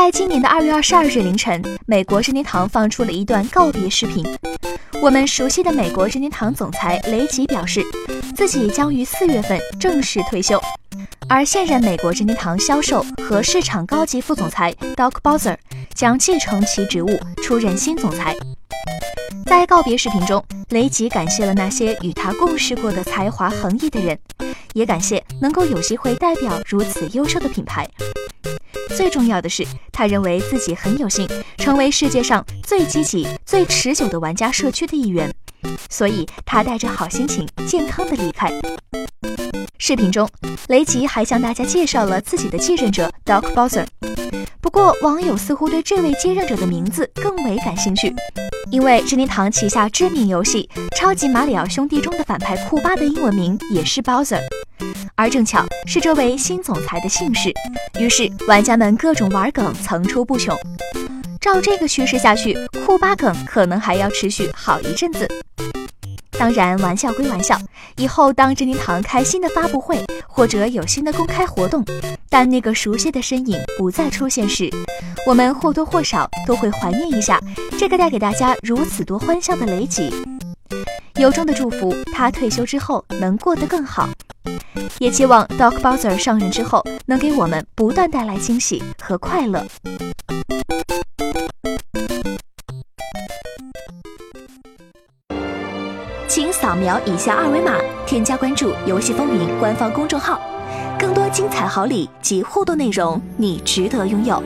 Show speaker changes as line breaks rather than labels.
在今年的二月二十二日凌晨，美国任天堂放出了一段告别视频。我们熟悉的美国任天堂总裁雷吉表示，自己将于四月份正式退休，而现任美国任天堂销售和市场高级副总裁 Doc Bowser 将继承其职务，出任新总裁。在告别视频中，雷吉感谢了那些与他共事过的才华横溢的人，也感谢能够有机会代表如此优秀的品牌。最重要的是，他认为自己很有幸成为世界上最积极、最持久的玩家社区的一员，所以他带着好心情、健康的离开。视频中，雷吉还向大家介绍了自己的继任者 Doc Bowser。不过，网友似乎对这位接任者的名字更为感兴趣，因为任天堂旗下知名游戏《超级马里奥兄弟》中的反派库巴的英文名也是 Bowser。而正巧是这位新总裁的姓氏，于是玩家们各种玩梗层出不穷。照这个趋势下去，库巴梗可能还要持续好一阵子。当然，玩笑归玩笑，以后当任天堂开新的发布会或者有新的公开活动，但那个熟悉的身影不再出现时，我们或多或少都会怀念一下这个带给大家如此多欢笑的雷吉。由衷的祝福他退休之后能过得更好。也期望 Doc Bowser 上任之后能给我们不断带来惊喜和快乐。请扫描以下二维码，添加关注“游戏风云”官方公众号，更多精彩好礼及互动内容，你值得拥有。